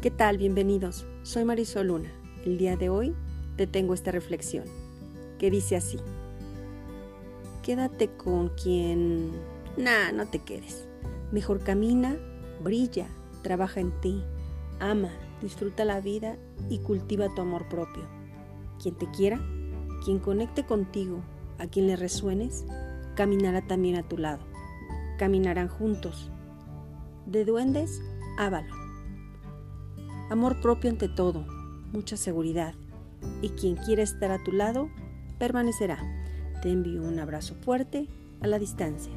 ¿Qué tal? Bienvenidos. Soy Marisol Luna. El día de hoy te tengo esta reflexión que dice así. Quédate con quien... Nah, no te quedes. Mejor camina, brilla, trabaja en ti, ama, disfruta la vida y cultiva tu amor propio. Quien te quiera, quien conecte contigo, a quien le resuenes, caminará también a tu lado. Caminarán juntos. De duendes a Amor propio ante todo, mucha seguridad. Y quien quiera estar a tu lado, permanecerá. Te envío un abrazo fuerte a la distancia.